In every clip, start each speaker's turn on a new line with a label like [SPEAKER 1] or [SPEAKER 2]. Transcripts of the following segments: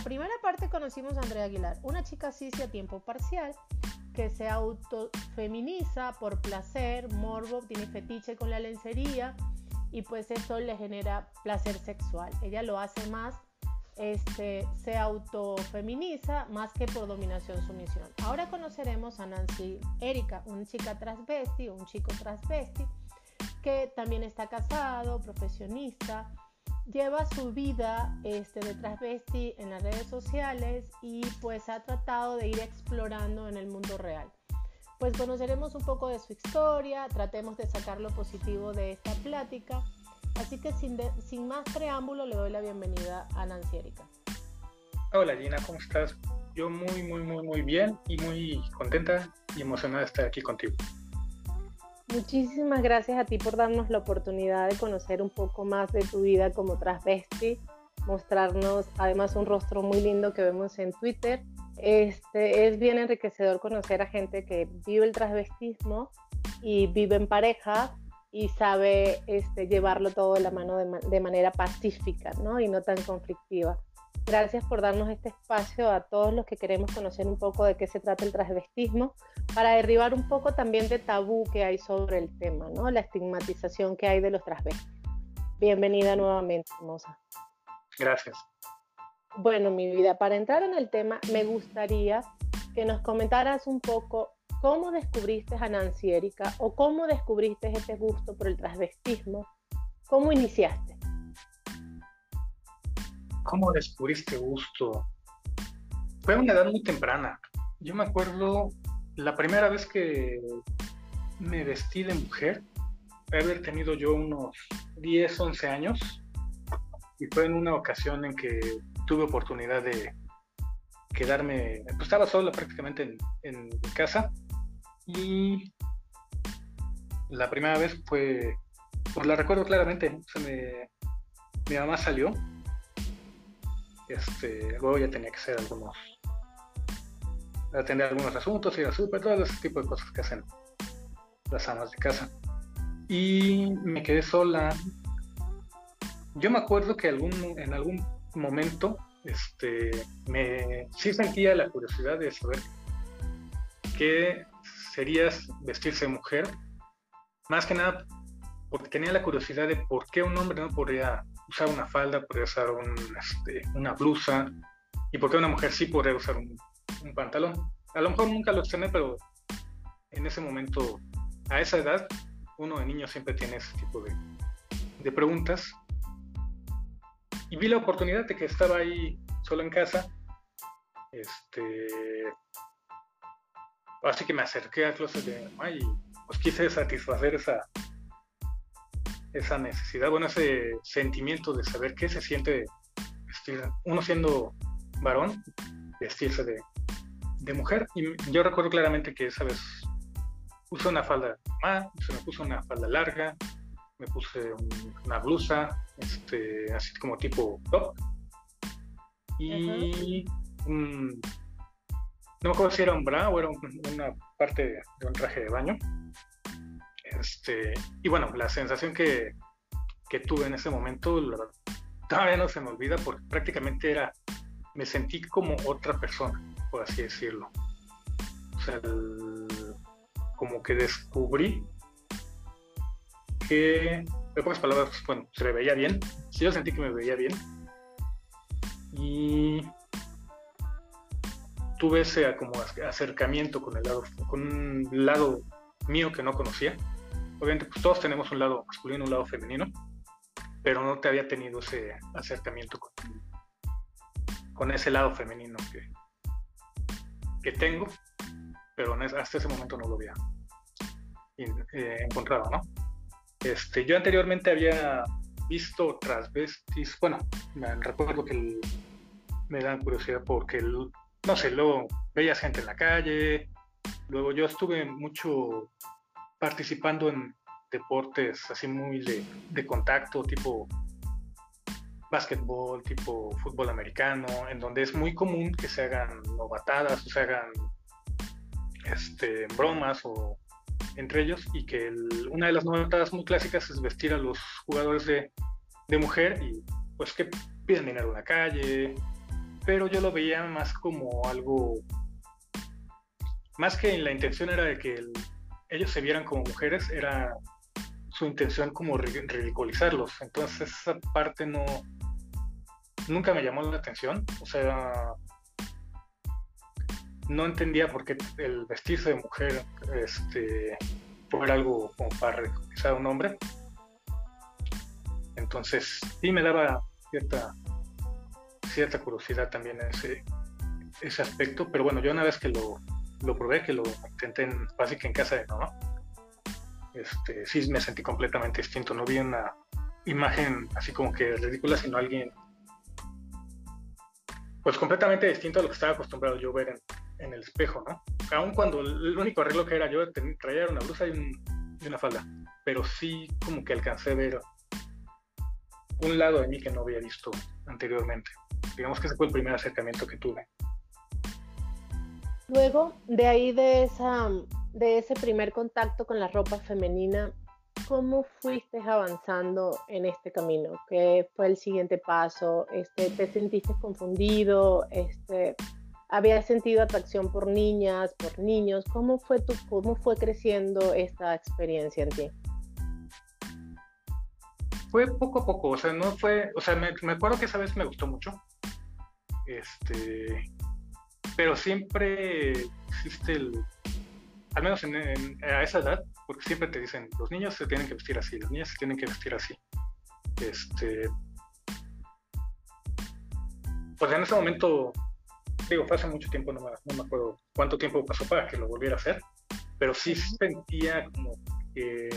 [SPEAKER 1] la primera parte conocimos a Andrea Aguilar, una chica cis a tiempo parcial que se autofeminiza por placer, morbo, tiene fetiche con la lencería y pues eso le genera placer sexual. Ella lo hace más, este, se autofeminiza más que por dominación sumisión. Ahora conoceremos a Nancy Erika, una chica transvesti, un chico transvesti que también está casado, profesionista, lleva su vida este, de transvesti en las redes sociales y pues ha tratado de ir explorando en el mundo real. Pues conoceremos un poco de su historia, tratemos de sacar lo positivo de esta plática. Así que sin, sin más preámbulo le doy la bienvenida a Nancy Erika.
[SPEAKER 2] Hola Gina, ¿cómo estás? Yo muy, muy, muy, muy bien y muy contenta y emocionada de estar aquí contigo.
[SPEAKER 1] Muchísimas gracias a ti por darnos la oportunidad de conocer un poco más de tu vida como transvesti, mostrarnos además un rostro muy lindo que vemos en Twitter. Este, es bien enriquecedor conocer a gente que vive el transvestismo y vive en pareja y sabe este, llevarlo todo de la mano de, de manera pacífica ¿no? y no tan conflictiva. Gracias por darnos este espacio a todos los que queremos conocer un poco de qué se trata el transvestismo, para derribar un poco también de tabú que hay sobre el tema, ¿no? La estigmatización que hay de los transvestis. Bienvenida nuevamente, hermosa.
[SPEAKER 2] Gracias.
[SPEAKER 1] Bueno, mi vida, para entrar en el tema, me gustaría que nos comentaras un poco cómo descubriste a Nancy Erika o cómo descubriste este gusto por el transvestismo, cómo iniciaste.
[SPEAKER 2] ¿Cómo descubriste gusto? Fue una edad muy temprana. Yo me acuerdo la primera vez que me vestí de mujer, haber tenido yo unos 10, 11 años, y fue en una ocasión en que tuve oportunidad de quedarme, pues estaba solo prácticamente en, mi casa, y la primera vez fue, pues la recuerdo claramente, mi mamá salió este, luego ya tenía que hacer algunos, atender algunos asuntos, ir al súper, todo ese tipo de cosas que hacen las amas de casa. Y me quedé sola. Yo me acuerdo que en algún momento este, me, sí sentía la curiosidad de saber qué sería vestirse de mujer. Más que nada porque tenía la curiosidad de por qué un hombre no podría usar una falda, podría usar este, una blusa, y por qué una mujer sí podría usar un, pantalón. A lo mejor nunca lo tener, pero en ese momento, a esa edad, uno de niño siempre tiene ese tipo de, de preguntas. Y vi la oportunidad de que estaba ahí solo en casa. Este, así que me acerqué a closet de mamá y pues quise satisfacer esa, esa necesidad, bueno, ese sentimiento de saber qué se siente vestir, uno siendo varón, vestirse de, mujer. Y yo recuerdo claramente que esa vez puse una falda, ah, se me puso una falda larga, me puse una blusa, este, así como tipo top. Y no me acuerdo si era un bra o era una parte de un traje de baño. Este, y bueno, la sensación que, tuve en ese momento todavía no se me olvida porque prácticamente era, me sentí como otra persona, por así decirlo. O sea, como que descubrí que, en pocas palabras, bueno, se me veía bien. Sí, yo sentí que me veía bien. Y tuve ese como acercamiento con el lado, con un lado mío que no conocía obviamente pues todos tenemos un lado masculino, un lado femenino, pero no te había tenido ese acercamiento con, ese lado femenino que, que tengo, pero hasta ese momento no lo había eh, encontrado, ¿no? Este, yo anteriormente había visto transvestis, bueno, me recuerdo que me dan curiosidad porque, no sé, luego veías gente en la calle, luego yo estuve mucho participando en deportes así muy de, contacto, tipo básquetbol, tipo fútbol americano, en donde es muy común que se hagan novatadas o se hagan este, bromas o entre ellos y que una de las novatadas muy clásicas es vestir a los jugadores de, mujer y pues que piden dinero en la calle. Pero yo lo veía más como algo, más que la intención era de que ellos se vieran como mujeres, era su intención como ridiculizarlos. Entonces esa parte no, nunca me llamó la atención. O sea, no entendía por qué el vestirse de mujer este, fuera algo como para ridiculizar a un hombre. Entonces sí me daba cierta cierta curiosidad también ese, ese aspecto, pero bueno, yo una vez que lo, lo probé, que lo intenté en, básicamente en casa de mamá, este, sí me sentí completamente distinto, no vi una imagen así como que ridícula, sino alguien pues completamente distinto a lo que estaba acostumbrado yo ver en, el espejo, ¿no? Aun cuando el único arreglo que era yo traía una blusa y, y una falda, pero sí como que alcancé a ver un lado de mí que no había visto anteriormente. Digamos que ese fue el primer acercamiento que tuve.
[SPEAKER 1] Luego, de ahí de, esa, de ese primer contacto con la ropa femenina, ¿cómo fuiste avanzando en este camino? ¿Qué fue el siguiente paso? Este, ¿Te sentiste confundido? Este, ¿Habías sentido atracción por niñas, por niños? ¿Cómo fue, tu, cómo fue creciendo esta experiencia en ti?
[SPEAKER 2] Fue poco a poco, o sea, no fue, o sea, me, me acuerdo que esa vez me gustó mucho, este, pero siempre existe el, al menos a esa edad, porque siempre te dicen, los niños se tienen que vestir así, las niñas se tienen que vestir así. Este, pues en ese momento, digo, fue hace mucho tiempo, no me, acuerdo cuánto tiempo pasó para que lo volviera a hacer, pero sí sentía como que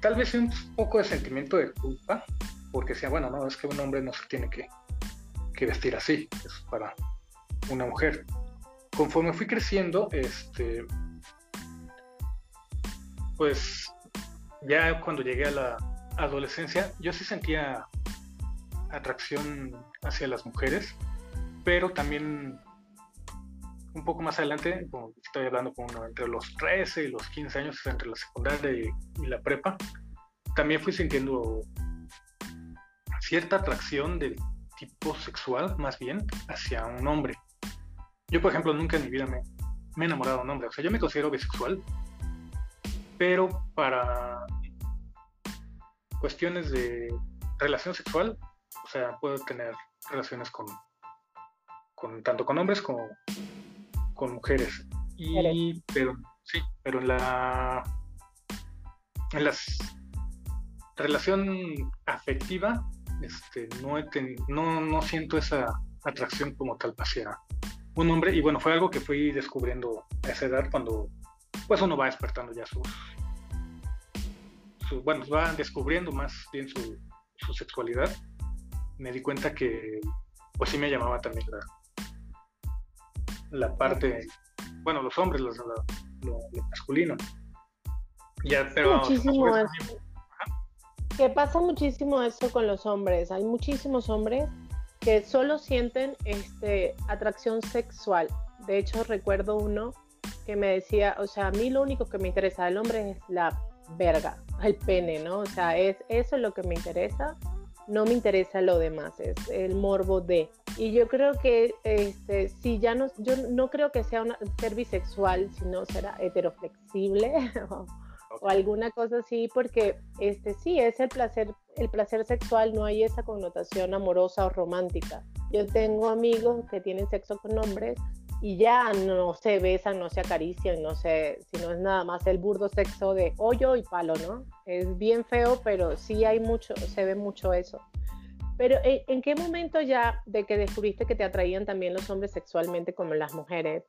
[SPEAKER 2] tal vez un poco de sentimiento de culpa, porque decía, bueno, no, es que un hombre no se tiene que, que vestir así, es para una mujer. Conforme fui creciendo, este, pues ya cuando llegué a la adolescencia, yo sí sentía atracción hacia las mujeres, pero también un poco más adelante, como estoy hablando como entre los 13 y los 15 años, entre la secundaria y la prepa, también fui sintiendo cierta atracción del tipo sexual, más bien, hacia un hombre. Yo, por ejemplo, nunca en mi vida me, he enamorado de un hombre. O sea, yo me considero bisexual, pero para cuestiones de relación sexual, o sea, puedo tener relaciones con, con tanto con hombres como con mujeres. Y, pero, sí, pero en la en la relación afectiva este, no, no, no siento esa atracción como tal hacia un hombre y bueno, fue algo que fui descubriendo a esa edad cuando pues uno va despertando ya sus, bueno, va descubriendo más bien su, su, sexualidad. Me di cuenta que pues sí me llamaba también la, la parte, bueno, los hombres, lo, masculino. Ya, pero
[SPEAKER 1] que pasa muchísimo eso con los hombres. Hay muchísimos hombres que solo sienten este, atracción sexual. De hecho, recuerdo uno que me decía, o sea, a mí lo único que me interesa del hombre es la verga, el pene, ¿no? O sea, es eso es lo que me interesa, no me interesa lo demás, es el morbo de. Y yo creo que este, si ya no, yo no creo que sea una, ser bisexual, sino será heteroflexible o alguna cosa así, porque este sí es el placer, el placer sexual, no hay esa connotación amorosa o romántica. Yo tengo amigos que tienen sexo con hombres y ya no se besan, no se acarician, no sé, sino es nada más el burdo sexo de hoyo y palo, ¿no? Es bien feo, pero sí hay mucho, se ve mucho eso. Pero ¿en qué momento ya de que descubriste que te atraían también los hombres sexualmente como las mujeres?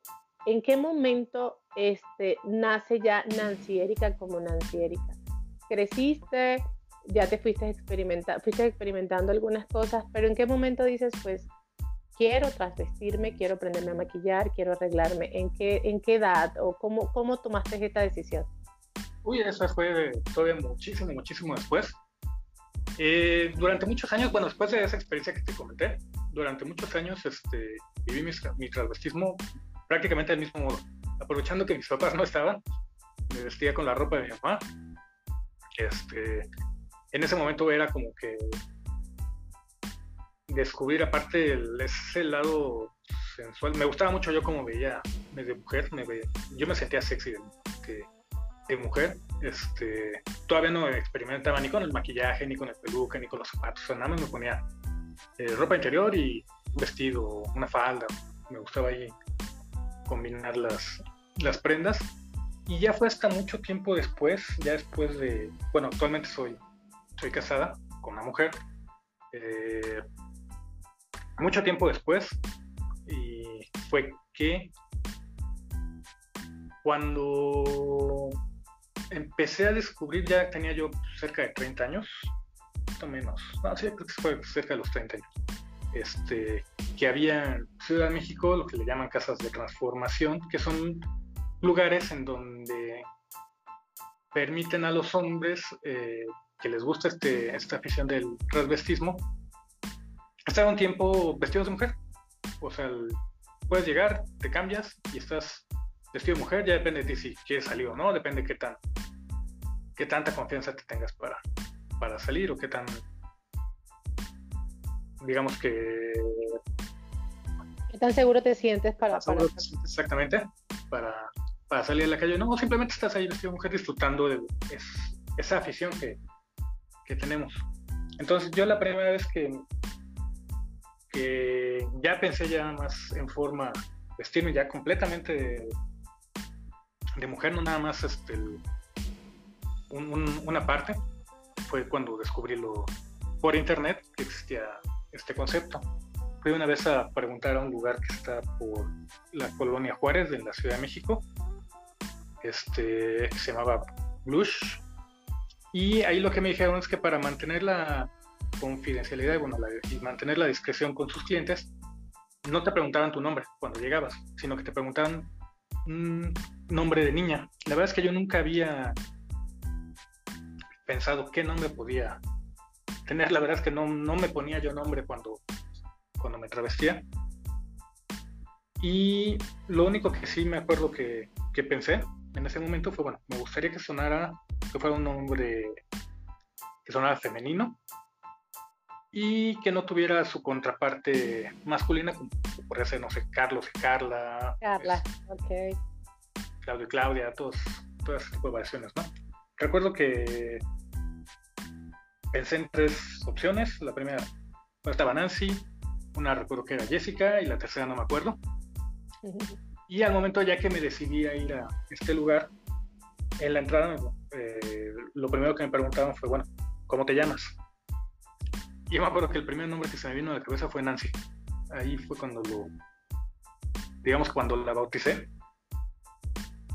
[SPEAKER 1] ¿En qué momento este, nace ya Nancy Erika como Nancy Erika? Creciste, ya te fuiste, experimenta fuiste experimentando algunas cosas, pero ¿en qué momento dices, pues, quiero trasvestirme, quiero aprenderme a maquillar, quiero arreglarme? ¿En qué, en qué edad o cómo, cómo tomaste esta decisión?
[SPEAKER 2] Uy, eso fue todavía muchísimo, muchísimo después. Eh, durante muchos años, bueno, después de esa experiencia que te comenté, durante muchos años este, viví mi, mi transvestismo prácticamente del mismo modo. Aprovechando que mis papás no estaban, me vestía con la ropa de mi mamá. Este, en ese momento era como que descubrir aparte el, ese lado sensual. Me gustaba mucho yo como veía de mujer, me yo me sentía sexy de, mujer. Este, todavía no experimentaba ni con el maquillaje, ni con el peluca, ni con los zapatos. O sea, nada más me ponía eh, ropa interior y un vestido, una falda. Me gustaba ahí combinar las, las prendas. Y ya fue hasta mucho tiempo después, ya después de, bueno, actualmente soy, soy casada con una mujer. Eh, mucho tiempo después, y fue que cuando empecé a descubrir, ya tenía yo cerca de 30 años, o menos, no, sí, creo que fue cerca de los 30 años, este, que había en Ciudad de México lo que le llaman casas de transformación, que son lugares en donde permiten a los hombres eh, que les gusta este, esta afición del transvestismo estar un tiempo vestidos de mujer. O sea, puedes llegar, te cambias y estás vestido de mujer, ya depende de ti si quieres salir o no, depende de qué tan qué tanta confianza te tengas para, para salir o qué tan digamos que
[SPEAKER 1] qué tan seguro te sientes para,
[SPEAKER 2] para... exactamente para, para, salir a la calle no simplemente estás ahí vestido de mujer disfrutando de esa afición que, que tenemos. Entonces yo la primera vez que que ya pensé ya más en forma vestirme ya completamente de, mujer, no nada más este, una parte, fue cuando descubrí lo, por internet que existía este concepto. Fui una vez a preguntar a un lugar que está por la colonia Juárez en la Ciudad de México, este, que se llamaba Blush, y ahí lo que me dijeron es que para mantener la, confidencialidad y, bueno, y mantener la discreción con sus clientes, no te preguntaban tu nombre cuando llegabas, sino que te preguntaban un nombre de niña. La verdad es que yo nunca había pensado qué nombre podía tener. La verdad es que no, no me ponía yo nombre cuando, cuando me travestía. Y lo único que sí me acuerdo que, que pensé en ese momento fue, bueno, me gustaría que sonara, que fuera un nombre que sonara femenino, y que no tuviera su contraparte masculina, como podría ser, no sé, Carlos y Carla.
[SPEAKER 1] Carla, ok.
[SPEAKER 2] Claudio y Claudia, todos, todas de variaciones, ¿no? Recuerdo que pensé en tres opciones. La primera estaba Nancy, una recuerdo que era Jessica y la tercera no me acuerdo. Y al momento ya que me decidí a ir a este lugar, en la entrada eh, lo primero que me preguntaban fue, bueno, ¿cómo te llamas? Y yo me acuerdo que el primer nombre que se me vino a la cabeza fue Nancy. Ahí fue cuando lo, digamos, cuando la bauticé.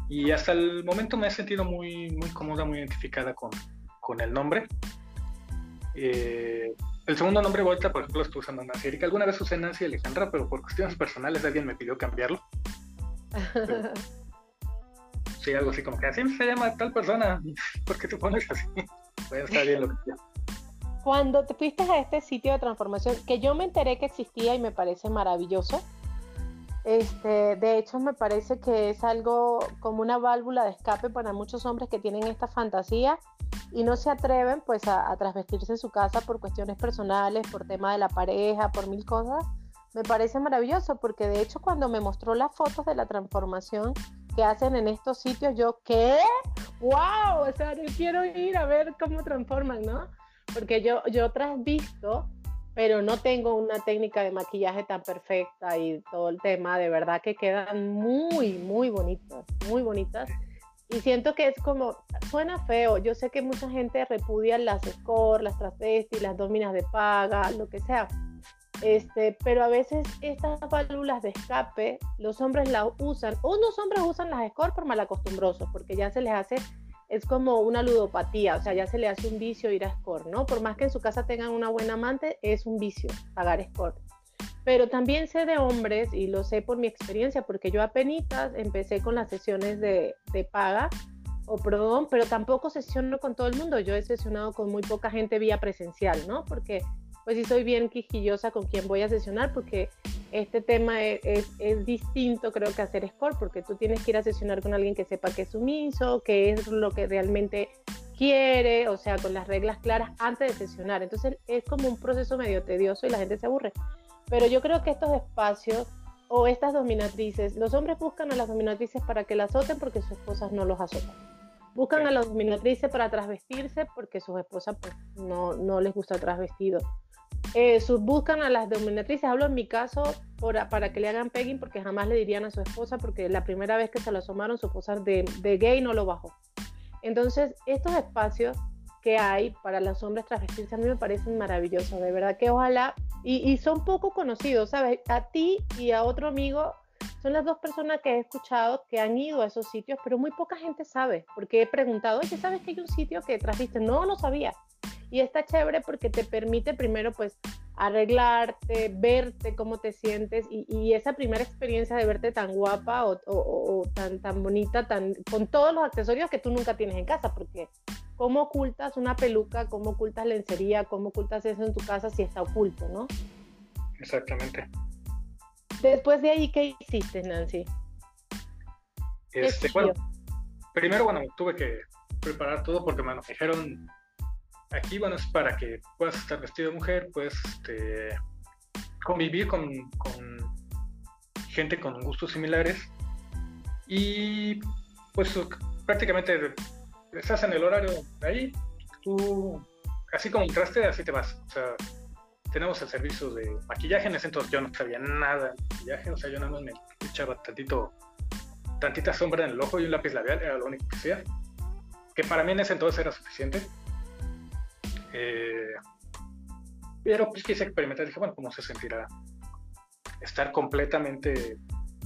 [SPEAKER 2] Y hasta el momento me he sentido muy, muy cómoda, muy identificada con, con el nombre. Eh, el segundo nombre vuelta, por ejemplo, estoy usando Nancy Erika. Alguna vez usé Nancy Alejandra, pero por cuestiones personales alguien me pidió cambiarlo. sí, algo así como que así se llama tal persona. ¿Por qué te pones así? Pues está bien lo que quieras
[SPEAKER 1] cuando te fuiste a este sitio de transformación, que yo me enteré que existía y me parece maravilloso, este, de hecho me parece que es algo como una válvula de escape para muchos hombres que tienen esta fantasía y no se atreven pues a, a trasvestirse en su casa por cuestiones personales, por tema de la pareja, por mil cosas. Me parece maravilloso porque de hecho cuando me mostró las fotos de la transformación que hacen en estos sitios, yo, ¿qué? ¡Wow! O sea, yo quiero ir a ver cómo transforman, ¿no? porque yo, yo visto, pero no tengo una técnica de maquillaje tan perfecta y todo el tema, de verdad que quedan muy, muy bonitas, muy bonitas. Y siento que es como, suena feo, yo sé que mucha gente repudia las score, las travestis, las dominas de paga, lo que sea. Este, pero a veces estas válvulas de escape, los hombres las usan, unos hombres usan las score por malacostumbrosos, porque ya se les hace es como una ludopatía, o sea, ya se le hace un vicio ir a score, ¿no? Por más que en su casa tengan una buena amante, es un vicio pagar score. Pero también sé de hombres, y lo sé por mi experiencia, porque yo apenas empecé con las sesiones de, de paga o perdón, pero tampoco sesiono con todo el mundo. Yo he sesionado con muy poca gente vía presencial, ¿no? Porque pues sí soy bien quijillosa con quien voy a sesionar, porque este tema e, es, es, distinto, creo que hacer score, porque tú tienes que ir a sesionar con alguien que sepa que es sumiso, que es lo que realmente quiere, o sea, con las reglas claras antes de sesionar. Entonces es como un proceso medio tedioso y la gente se aburre. Pero yo creo que estos espacios o estas dominatrices, los hombres buscan a las dominatrices para que las azoten porque sus esposas no los azotan. Buscan a las dominatrices para trasvestirse porque sus esposas pues, no, no les gusta trasvestido. Eh, buscan a las dominatrices, hablo en mi caso, para que le hagan pegging porque jamás le dirían a su esposa porque la primera vez que se lo asomaron su esposa de, gay no lo bajó. Entonces, estos espacios que hay para los hombres travestirse a mí me parecen maravillosos, de verdad que ojalá, y, son poco conocidos, ¿sabes? A ti y a otro amigo son las dos personas que he escuchado que han ido a esos sitios, pero muy poca gente sabe, porque he preguntado, oye, ¿sabes que hay un sitio que trajiste? No, no sabía. Y está chévere porque te permite primero pues arreglarte, verte cómo te sientes y, esa primera experiencia de verte tan guapa o, tan, tan bonita, tan, con todos los accesorios que tú nunca tienes en casa, porque ¿cómo ocultas una peluca? ¿Cómo ocultas lencería? ¿Cómo ocultas eso en tu casa si está oculto, no?
[SPEAKER 2] Exactamente.
[SPEAKER 1] Después de ahí, ¿qué hiciste, Nancy?
[SPEAKER 2] Este, bueno, primero, bueno, tuve que preparar todo porque me dijeron aquí, bueno, es para que puedas estar vestido de mujer, puedes este, convivir con, gente con gustos similares. Y pues prácticamente estás en el horario ahí, tú así como entraste, así te vas. Tenemos el servicio de maquillaje, en ese entonces yo no sabía nada de maquillaje, o sea, yo nada más me echaba tantito, tantita sombra en el ojo y un lápiz labial, era lo único que hacía, que para mí en ese entonces era suficiente eh, pero pues quise experimentar, dije, bueno, ¿cómo se sentirá estar completamente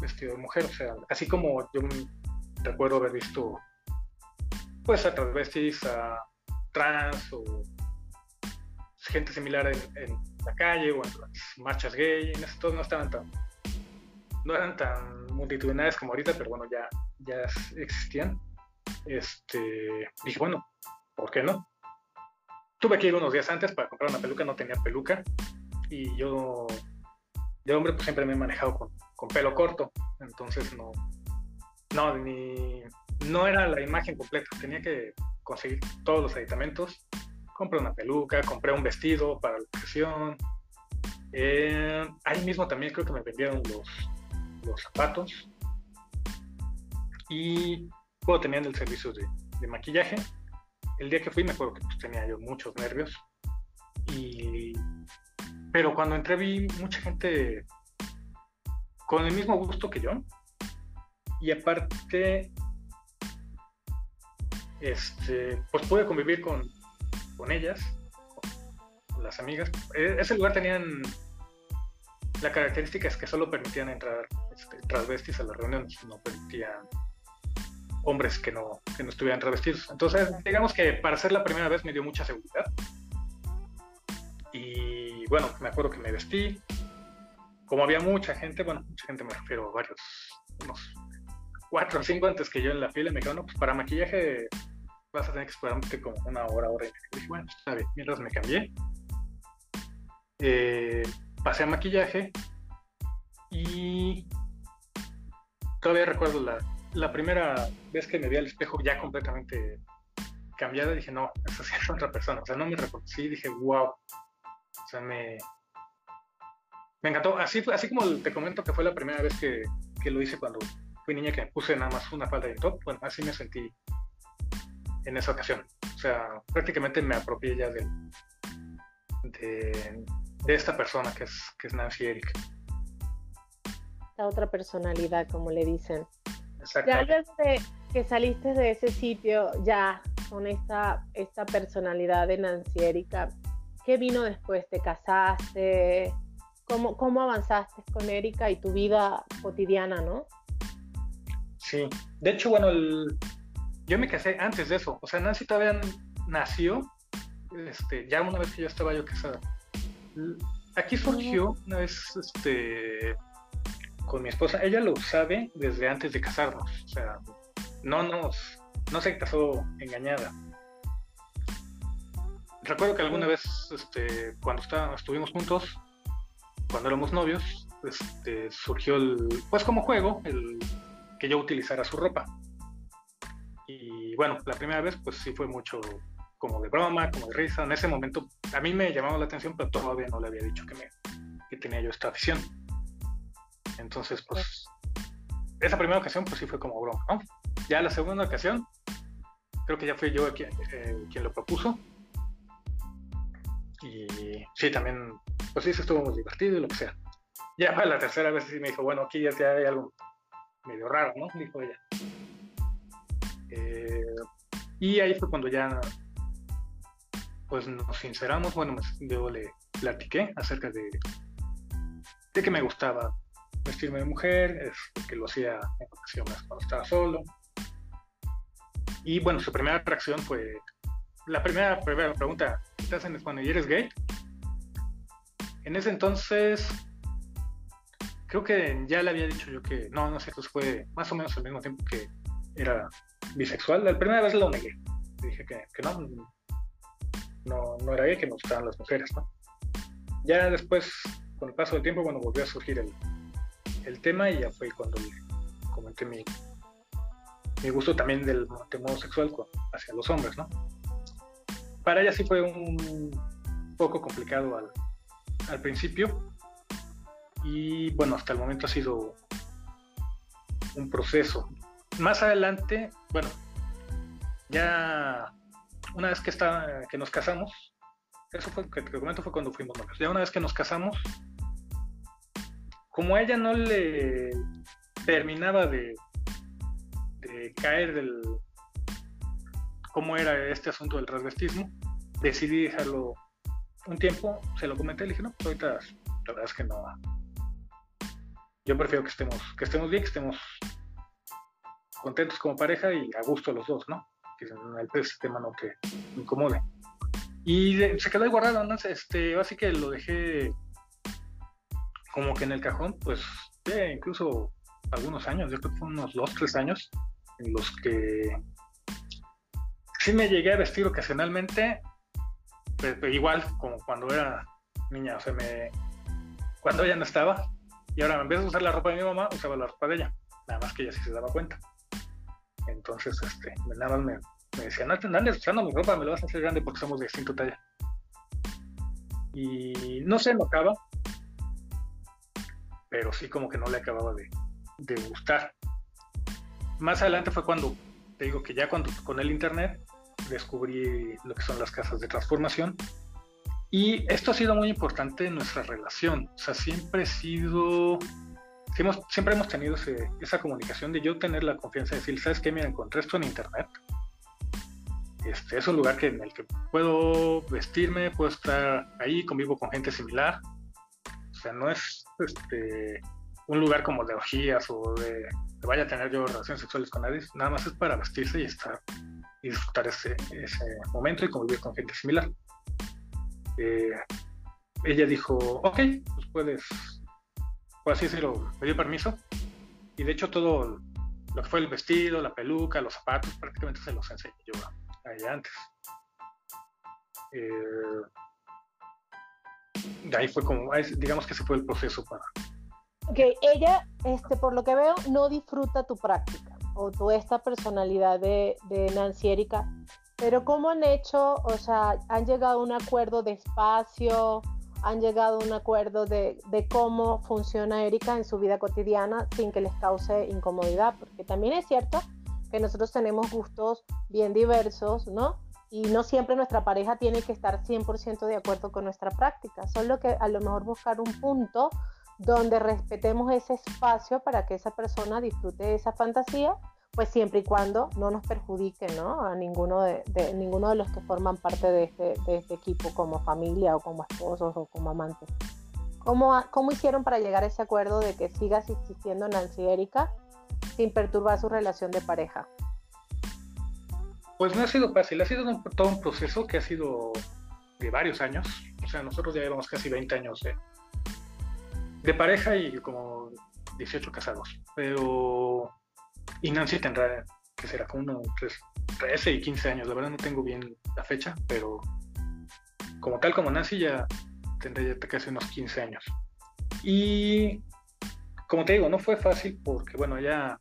[SPEAKER 2] vestido de mujer? O sea, así como yo recuerdo haber visto pues a transvestis, a trans o gente similar en, la calle o en las marchas gay, en estos no estaban tan no eran tan multitudinarias como ahorita, pero bueno, ya, ya existían. Este, dije, bueno, ¿por qué no? Tuve que ir unos días antes para comprar una peluca, no tenía peluca. Y yo, de hombre, pues siempre me he manejado con, pelo corto. Entonces no, no, ni, no era la imagen completa. Tenía que conseguir todos los aditamentos. Compré una peluca, compré un vestido para la ocasión. Eh, ahí mismo también creo que me vendieron los, los zapatos. Y luego tenían el servicio de maquillaje el día que fui me acuerdo que pues, tenía yo muchos nervios. Y... Pero cuando entré vi mucha gente con el mismo gusto que yo. Y aparte, este, pues pude convivir con, con ellas, con las amigas. E, ese lugar tenían la característica es que solo permitían entrar este, transvestis a las reuniones, no permitían hombres que no, que no estuvieran revestidos. Entonces, digamos que para ser la primera vez me dio mucha seguridad. Y bueno, me acuerdo que me vestí. Como había mucha gente, bueno, mucha gente me refiero a varios, unos cuatro o cinco antes que yo en la fila, me dijeron, no, pues para maquillaje vas a tener que esperarte como una hora, hora y media. dije, bueno, está bien, mientras me cambié. Eh, pasé a maquillaje y todavía recuerdo la, la primera vez que me vi al espejo ya completamente cambiada, dije, no, esa sí es otra persona. O sea, no me reconocí, dije, wow. O sea, me, me encantó. Así, así como te comento que fue la primera vez que, que, lo hice cuando fui niña, que me puse nada más una falda de top, bueno, así me sentí en esa ocasión. O sea, prácticamente me apropié ya de, de, esta persona que es, que es Nancy Eric.
[SPEAKER 1] La otra personalidad, como le dicen. Ya desde que saliste de ese sitio, ya con esta, esta personalidad de Nancy Erika, ¿qué vino después? ¿Te casaste? ¿Cómo, cómo avanzaste con Erika y tu vida cotidiana, no?
[SPEAKER 2] Sí, de hecho, bueno, yo me casé antes de eso. O sea, Nancy todavía nació, este, ya una vez que yo estaba yo casada. Aquí surgió una vez, este, con mi esposa, ella lo sabe desde antes de casarnos. O sea, no nos, no se casó engañada. Recuerdo que alguna vez, este, cuando estuvimos juntos, cuando éramos novios, este, surgió el, pues como juego, el que yo utilizara su ropa. Y bueno, la primera vez pues sí fue mucho como de broma, como de risa. En ese momento a mí me llamaba la atención, pero todavía no le había dicho que, me, que tenía yo esta afición. Entonces, pues, esa primera ocasión pues sí fue como broma, ¿no? Ya la segunda ocasión, creo que ya fui yo quien, eh, quien lo propuso. Y sí, también, pues sí, se estuvo muy divertido y lo que sea. Ya para la tercera vez sí me dijo, bueno, aquí ya, hay algo medio raro, ¿no? Dijo ella. Eh, y ahí fue cuando ya pues nos sinceramos, bueno, yo le platiqué acerca de, de que me gustaba vestirme de mujer, es, que lo hacía en ocasiones cuando estaba solo. Y bueno, su primera reacción fue, la primera, primera pregunta, ¿estás en España y eres gay? En ese entonces, creo que ya le había dicho yo que, no, no sé, fue más o menos al mismo tiempo que era bisexual. La primera vez lo negué. Dije que, que no, no, no era gay, que me gustaban las mujeres, ¿no? Ya después, con el paso del tiempo, bueno, volvió a surgir el, el tema y ya fue cuando comenté mi, mi gusto también del modo sexual hacia los hombres, ¿no? Para ella sí fue un poco complicado al, al principio y bueno, hasta el momento ha sido un proceso. Más adelante, bueno, ya una vez que, está, que nos casamos, eso fue, que te comento fue cuando fuimos novios, ya una vez que nos casamos, como ella no le terminaba de, caer del cómo era este asunto del transvestismo, decidí dejarlo un tiempo, se lo comenté, le dije, no, pues ahorita la verdad es que no. Yo prefiero que estemos, que estemos bien, que estemos contentos como pareja y a gusto los dos, ¿no? que el sistema no te incomode. Y se quedó ahí guardado, ¿no? Este, así que lo dejé como que en el cajón, pues incluso algunos años, yo creo que fue unos dos, tres años, en los que sí me llegué a vestir ocasionalmente, pero, igual como cuando era niña, o sea, me, cuando ella no estaba, y ahora en vez de usar la ropa de mi mamá, usaba la ropa de ella, nada más que ella sí se daba cuenta. Entonces, este, nada más me, me decía, no, no andes usando mi ropa, me lo vas a hacer grande porque somos de distinto talla. Y no se enojaba, pero sí como que no le acababa de, de gustar. Más adelante fue cuando, te digo que ya cuando con el internet descubrí lo que son las casas de transformación. Y esto ha sido muy importante en nuestra relación. O sea, siempre he sido siempre hemos tenido esa comunicación de yo tener la confianza de decir, ¿sabes qué? Mira, encontré esto en internet. Este, es un lugar que, en el que puedo vestirme, puedo estar ahí, convivo con gente similar. O sea, no es este, un lugar como de orgías o de que vaya a tener yo relaciones sexuales con nadie, nada más es para vestirse y estar y disfrutar ese, ese momento y convivir con gente similar. Eh, ella dijo, ok, pues puedes así decirlo, me dio permiso. Y de hecho todo lo que fue el vestido, la peluca, los zapatos, prácticamente se los enseñé yo a antes. Eh, de ahí fue como, digamos que se fue el proceso para...
[SPEAKER 1] Ok, ella, este, por lo que veo, no disfruta tu práctica o tu esta personalidad de, de Nancy Erika, pero ¿cómo han hecho? O sea, ¿han llegado a un acuerdo de espacio? han llegado a un acuerdo de, cómo funciona Erika en su vida cotidiana sin que les cause incomodidad, porque también es cierto que nosotros tenemos gustos bien diversos, ¿no? Y no siempre nuestra pareja tiene que estar 100% de acuerdo con nuestra práctica, solo que a lo mejor buscar un punto donde respetemos ese espacio para que esa persona disfrute de esa fantasía pues siempre y cuando no nos perjudique ¿no? a ninguno de, ninguno de los que forman parte de este, de este, equipo como familia o como esposos o como amantes. ¿Cómo, ¿Cómo hicieron para llegar a ese acuerdo de que sigas existiendo Nancy y Erika sin perturbar su relación de pareja?
[SPEAKER 2] Pues no ha sido fácil, ha sido todo un proceso que ha sido de varios años. O sea, nosotros ya llevamos casi 20 años de, pareja y como 18 casados. Pero y Nancy tendrá, que será como unos 13 y 15 años, la verdad no tengo bien la fecha, pero como tal como Nancy ya tendrá ya casi unos 15 años. Y como te digo, no fue fácil porque, bueno, ya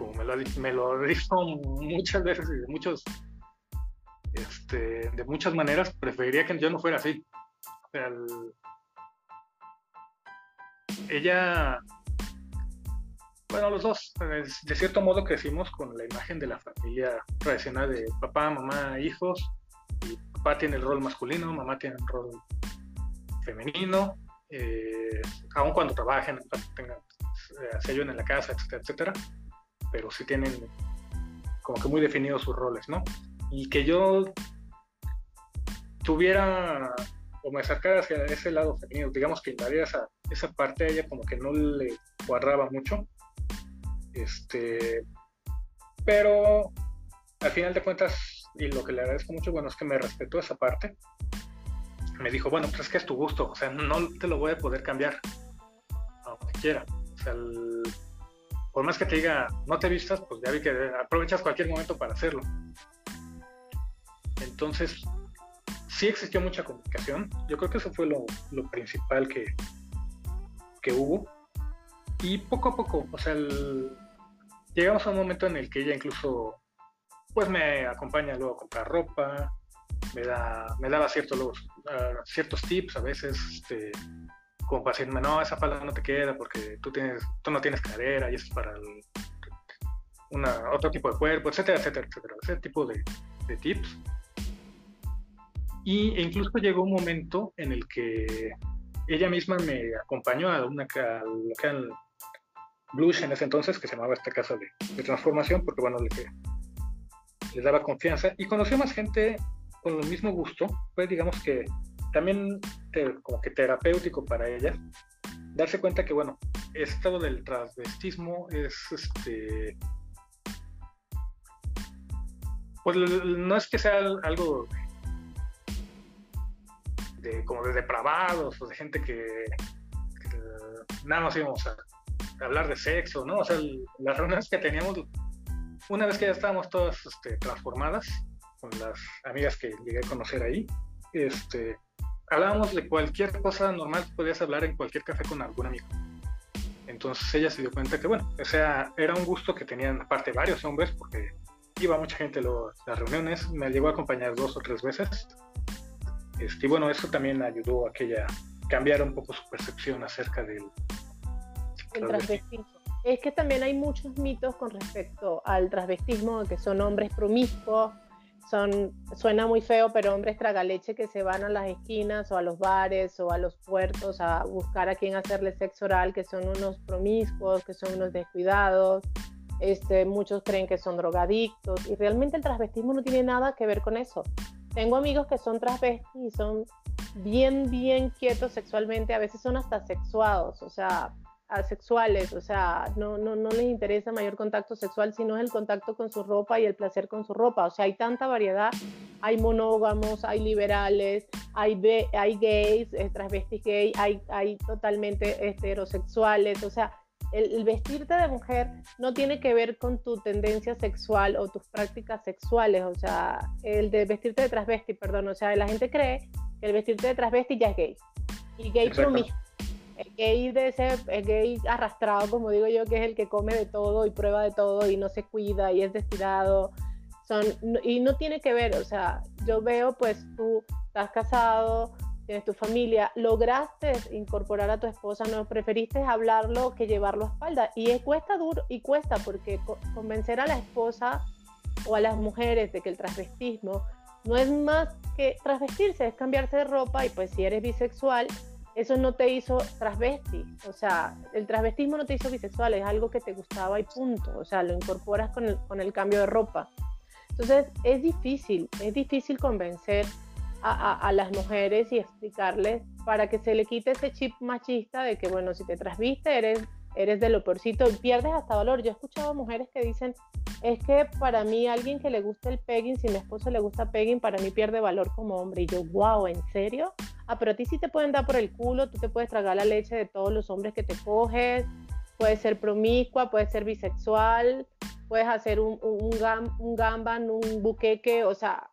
[SPEAKER 2] como me lo, me lo dijo muchas veces y de muchos este, de muchas maneras preferiría que yo no fuera así. ella, bueno, los dos, de cierto modo crecimos con la imagen de la familia tradicional de papá, mamá, hijos, y papá tiene el rol masculino, mamá tiene el rol femenino, eh, aun cuando trabajen, tengan eh, sello en la casa, etcétera, etcétera, pero sí tienen como que muy definidos sus roles, ¿no? Y que yo tuviera o me acercara hacia ese lado femenino, digamos que invadiera esa, esa parte a ella como que no le cuadraba mucho. Este, pero al final de cuentas, y lo que le agradezco mucho, bueno, es que me respetó esa parte. Me dijo, bueno, pues es que es tu gusto, o sea, no te lo voy a poder cambiar, aunque quiera. O sea, por más que te diga, no te vistas, pues ya vi que aprovechas cualquier momento para hacerlo. Entonces, sí existió mucha comunicación. Yo creo que eso fue lo, principal que, que hubo. Y poco a poco, o sea, llegamos a un momento en el que ella incluso, pues me acompaña luego a comprar ropa, me, da, me daba ciertos, uh, ciertos tips a veces, este, como para decirme, no, esa falda no te queda porque tú, tienes, tú no tienes cadera y eso es para una, otro tipo de cuerpo, etcétera, etcétera, etcétera. Ese tipo de, de tips y e incluso llegó un momento en el que ella misma me acompañó a una al local Blush en ese entonces, que se llamaba esta casa de, transformación, porque bueno, le, le, daba confianza y conoció más gente con el mismo gusto, pues digamos que también como que terapéutico para ella, darse cuenta que bueno, esto del transvestismo es este pues no es que sea algo de, como de depravados o de gente que, nada más íbamos a, hablar de sexo, ¿no? O sea, las reuniones que teníamos, una vez que ya estábamos todas este, transformadas, con las amigas que llegué a conocer ahí, este, hablábamos de cualquier cosa normal que podías hablar en cualquier café con algún amigo. Entonces ella se dio cuenta que, bueno, o sea, era un gusto que tenían aparte varios hombres, porque iba mucha gente a las reuniones, me llegó a acompañar dos o tres veces, este, y bueno, eso también ayudó a que ella cambiara un poco su percepción acerca del
[SPEAKER 1] transvestismo. Es que también hay muchos mitos con respecto al transvestismo, que son hombres promiscuos, son, suena muy feo, pero hombres tragaleche que se van a las esquinas o a los bares o a los puertos a buscar a quien hacerle sexo oral, que son unos promiscuos, que son unos descuidados. Este, muchos creen que son drogadictos y realmente el transvestismo no tiene nada que ver con eso. Tengo amigos que son transvestis y son bien, bien quietos sexualmente, a veces son hasta sexuados, o sea, asexuales, o sea, no, no, no les interesa mayor contacto sexual, sino es el contacto con su ropa y el placer con su ropa. O sea, hay tanta variedad, hay monógamos, hay liberales, hay, hay gays, eh, transvestis gay, hay, hay totalmente heterosexuales, o sea, el, vestirte de mujer no tiene que ver con tu tendencia sexual o tus prácticas sexuales, o sea, el de vestirte de transvesti, perdón, o sea, la gente cree que el vestirte de transvesti ya es gay. Y gay promiscuo. El gay de ese, el gay arrastrado, como digo yo, que es el que come de todo y prueba de todo y no se cuida y es descuidado. Son, y no tiene que ver, o sea, yo veo pues tú estás casado, tienes tu familia, lograste incorporar a tu esposa, no preferiste hablarlo que llevarlo a espalda. Y cuesta duro, y cuesta porque convencer a la esposa o a las mujeres de que el transvestismo no es más que transvestirse, es cambiarse de ropa y pues si eres bisexual, eso no te hizo transvesti. O sea, el transvestismo no te hizo bisexual, es algo que te gustaba y punto. O sea, lo incorporas con el, con el cambio de ropa. Entonces, es difícil, es difícil convencer a, las mujeres y explicarles para que se le quite ese chip machista de que, bueno, si te trasviste eres, eres de lo peorcito pierdes hasta valor. Yo he escuchado mujeres que dicen, es que para mí alguien que le gusta el pegging, si mi esposo le gusta pegging, para mí pierde valor como hombre. Y yo, wow, ¿en serio? Ah, pero a ti sí te pueden dar por el culo, tú te puedes tragar la leche de todos los hombres que te coges, puedes ser promiscua, puedes ser bisexual, puedes hacer un, un, un, un gamban, un buqueque, o sea,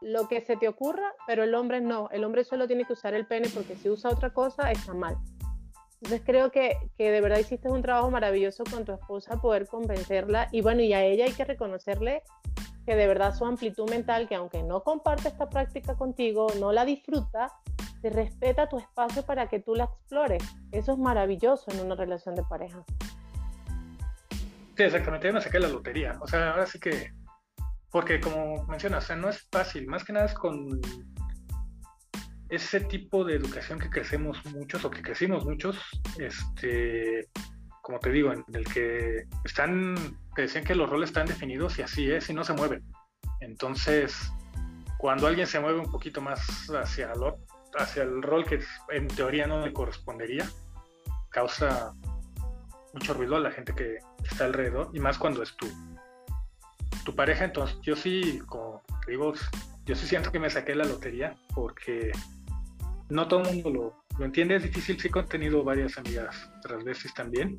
[SPEAKER 1] lo que se te ocurra, pero el hombre no. El hombre solo tiene que usar el pene porque si usa otra cosa está mal. Entonces creo que, que, de verdad hiciste un trabajo maravilloso con tu esposa poder convencerla y bueno, y a ella hay que reconocerle que de verdad su amplitud mental, que aunque no comparte esta práctica contigo, no la disfruta, te respeta tu espacio para que tú la explores. Eso es maravilloso en una relación de pareja.
[SPEAKER 2] Sí, exactamente, yo me saqué la lotería. O sea, ahora sí que, porque como mencionas, o sea, no es fácil, más que nada es con ese tipo de educación que crecemos muchos o que crecimos muchos, este, como te digo, en el que están, que decían que los roles están definidos y así es y no se mueven. Entonces, cuando alguien se mueve un poquito más hacia, lo, hacia el rol que en teoría no le correspondería, causa mucho ruido a la gente que está alrededor y más cuando es tu, tu pareja. Entonces, yo sí, como digo, yo sí siento que me saqué la lotería porque no todo el mundo lo, entiende, es difícil, sí he tenido varias amigas transvestis también,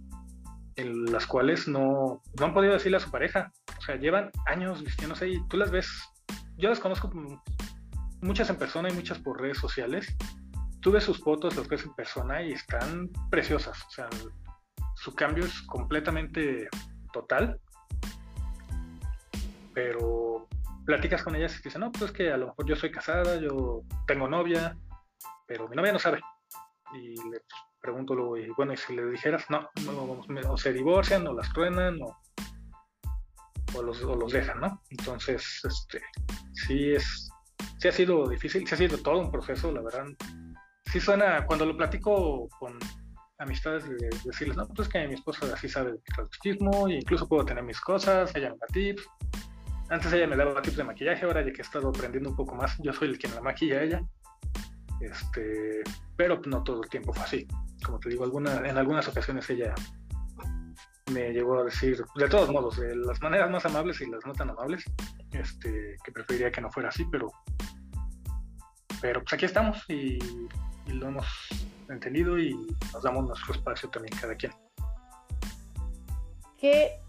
[SPEAKER 2] en las cuales no, no han podido decirle a su pareja, o sea, llevan años vistiéndose y tú las ves, yo las conozco muchas en persona y muchas por redes sociales, tú ves sus fotos, las ves en persona y están preciosas, o sea, su cambio es completamente total, pero platicas con ellas y dicen, no, pues es que a lo mejor yo soy casada, yo tengo novia, pero mi novia no sabe. Y le pregunto luego, y bueno, y si le dijeras, no, o se divorcian, o las truenan, o, o, los, los dejan, ¿no? Entonces, este, sí es, sí ha sido difícil, sí ha sido todo un proceso, la verdad. Sí suena, cuando lo platico con amistades, de decirles, no, pues es que mi esposa así sabe de transvestismo, e incluso puedo tener mis cosas, ella me da tips. Antes ella me daba tips de maquillaje, ahora ya que he estado aprendiendo un poco más, yo soy el quien la maquilla a ella. Este, pero no todo el tiempo fue así. Como te digo, alguna, en algunas ocasiones ella me llegó a decir, de todos modos, de las maneras más amables y las no tan amables, este, que preferiría que no fuera así, pero, pero pues aquí estamos y, y lo hemos entendido y nos damos nuestro espacio también cada quien.
[SPEAKER 1] ¿Qué,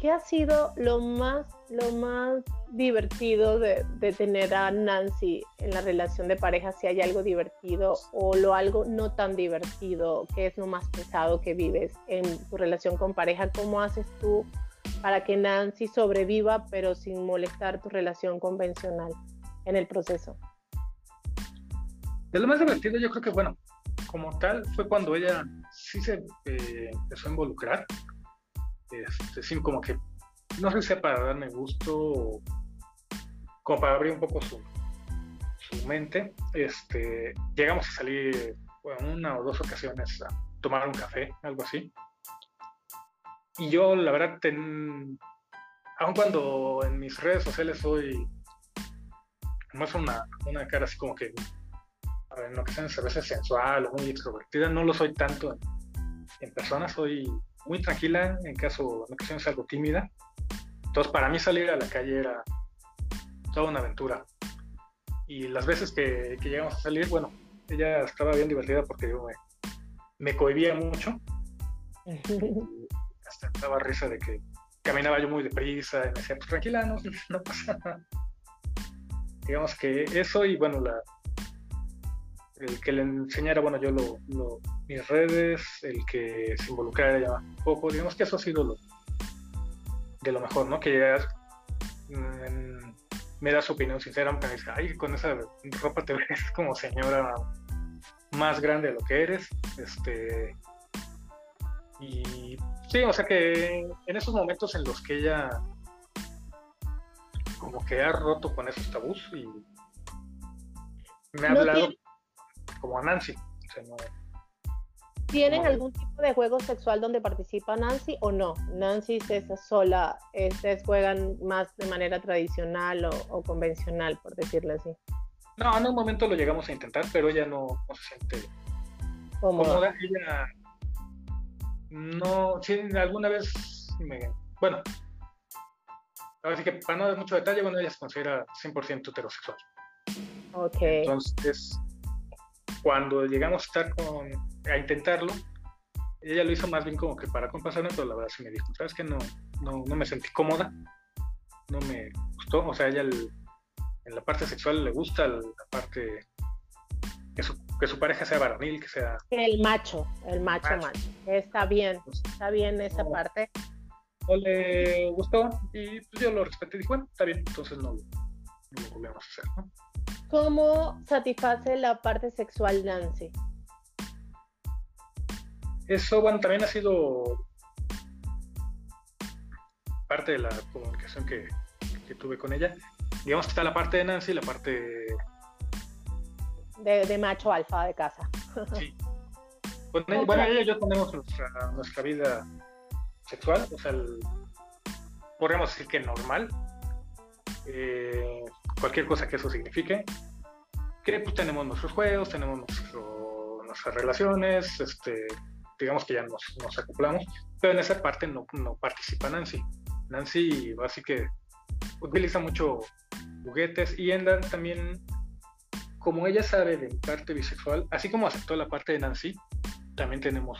[SPEAKER 1] qué ha sido lo más, lo más divertido de, tener a Nancy en la relación de pareja, si hay algo divertido o lo algo no tan divertido, que es lo más pesado que vives en tu relación con pareja, ¿cómo haces tú para que Nancy sobreviva pero sin molestar tu relación convencional en el proceso?
[SPEAKER 2] De lo más divertido yo creo que, bueno, como tal, fue cuando ella sí se eh, empezó a involucrar, este, sin como que no sé si sea para darme gusto como para abrir un poco su, su mente, este, llegamos a salir bueno, una o dos ocasiones a tomar un café, algo así. Y yo, la verdad, ten, aun cuando en mis redes sociales soy, es una, una cara así como que en ocasiones a veces sensual o muy extrovertida, no lo soy tanto en, en persona, soy muy tranquila, en caso, en ocasiones algo tímida. Entonces, para mí salir a la calle era toda una aventura. Y las veces que, que, llegamos a salir, bueno, ella estaba bien divertida porque yo me, me cohibía mucho. hasta daba risa de que caminaba yo muy deprisa y me decía, pues tranquila, no, no pasa nada. Digamos que eso y bueno, la, el que le enseñara, bueno, yo lo, mis redes, el que se involucrara ya un poco, digamos que eso ha sido lo, de lo mejor, ¿no? Que ya me da su opinión sincera, me dice, ay, con esa ropa te ves como señora más grande de lo que eres, este, y sí, o sea que en esos momentos en los que ella como que ha roto con esos tabús y me ha hablado como a Nancy.
[SPEAKER 1] ¿Tienen algún tipo de juego sexual donde participa Nancy o no? Nancy es sola, ustedes juegan más de manera tradicional o, convencional, por decirlo así.
[SPEAKER 2] No, en un momento lo llegamos a intentar, pero ella no, se siente cómoda. Ella no, sí, alguna vez me, bueno, así que para no dar mucho detalle, bueno, ella se considera 100% heterosexual.
[SPEAKER 1] Ok.
[SPEAKER 2] Entonces, cuando llegamos a estar con, a intentarlo, ella lo hizo más bien como que para compensarme, pero la verdad sí me dijo, sabes que no, no, no me sentí cómoda, no me gustó, o sea, ella en la parte sexual le gusta la parte que su, que su pareja sea varonil, que sea...
[SPEAKER 1] El macho, el macho macho. Está bien, está bien esa parte.
[SPEAKER 2] No le gustó y pues yo lo respeté y dije, bueno, está bien, entonces no, no lo volvemos a hacer, ¿no?
[SPEAKER 1] ¿Cómo satisface la parte sexual Nancy?
[SPEAKER 2] Eso, bueno, también ha sido parte de la comunicación que, que tuve con ella. Digamos que está la parte de Nancy y la parte
[SPEAKER 1] de, macho alfa de casa.
[SPEAKER 2] Sí. bueno, ella y yo tenemos nuestra, nuestra vida sexual, o sea, podríamos decir que normal, eh, cualquier cosa que eso signifique, que pues tenemos nuestros juegos, tenemos nuestras relaciones, este, digamos que ya nos, nos, acoplamos, pero en esa parte no, no participa Nancy. Nancy, así que utiliza mucho juguetes y Enda también como ella sabe de parte bisexual, así como aceptó la parte de Nancy, también tenemos,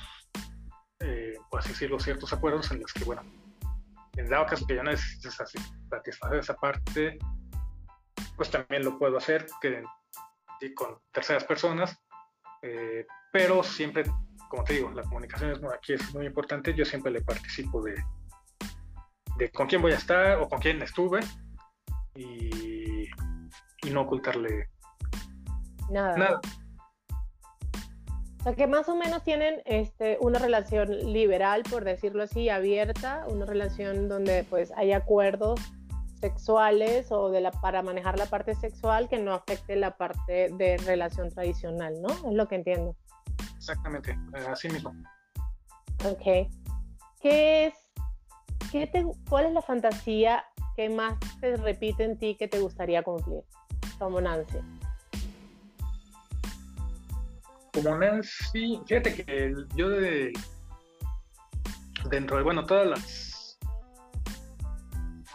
[SPEAKER 2] eh, por así decirlo, ciertos acuerdos en los que, bueno, en dado caso que yo necesites satisfacer esa parte, pues también lo puedo hacer que, con terceras personas, eh, pero siempre, como te digo, la comunicación es, aquí es muy importante, yo siempre le participo de, de con quién voy a estar o con quién estuve y, y no ocultarle
[SPEAKER 1] Nada. O sea, que más o menos tienen este, una relación liberal, por decirlo así, abierta, una relación donde pues hay acuerdos sexuales o de la, para manejar la parte sexual que no afecte la parte de relación tradicional, ¿no? Es lo que entiendo.
[SPEAKER 2] Exactamente, así mismo.
[SPEAKER 1] Ok. ¿Qué es, qué te, ¿Cuál es la fantasía que más te repite en ti que te gustaría cumplir como Nancy?
[SPEAKER 2] como Nancy, fíjate que yo de dentro de, bueno, todas las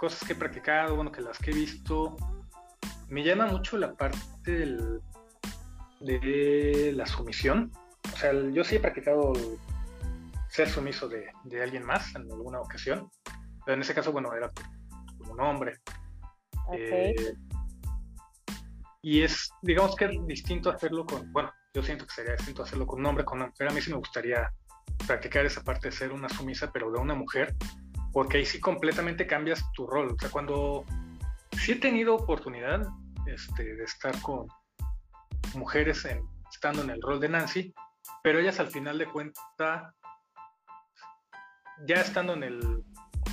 [SPEAKER 2] cosas que he practicado, bueno, que las que he visto, me llama mucho la parte de la sumisión. O sea, yo sí he practicado ser sumiso de, alguien más en alguna ocasión, pero en ese caso, bueno, era como un hombre. Eh, y es, digamos que es distinto hacerlo con, bueno, yo siento que sería distinto hacerlo con un hombre, con una mujer. A mí sí me gustaría practicar esa parte de ser una sumisa, pero de una mujer, porque ahí sí completamente cambias tu rol. O sea, cuando sí he tenido oportunidad este, de estar con mujeres en, estando en el rol de Nancy, pero ellas al final de cuenta, ya estando en el,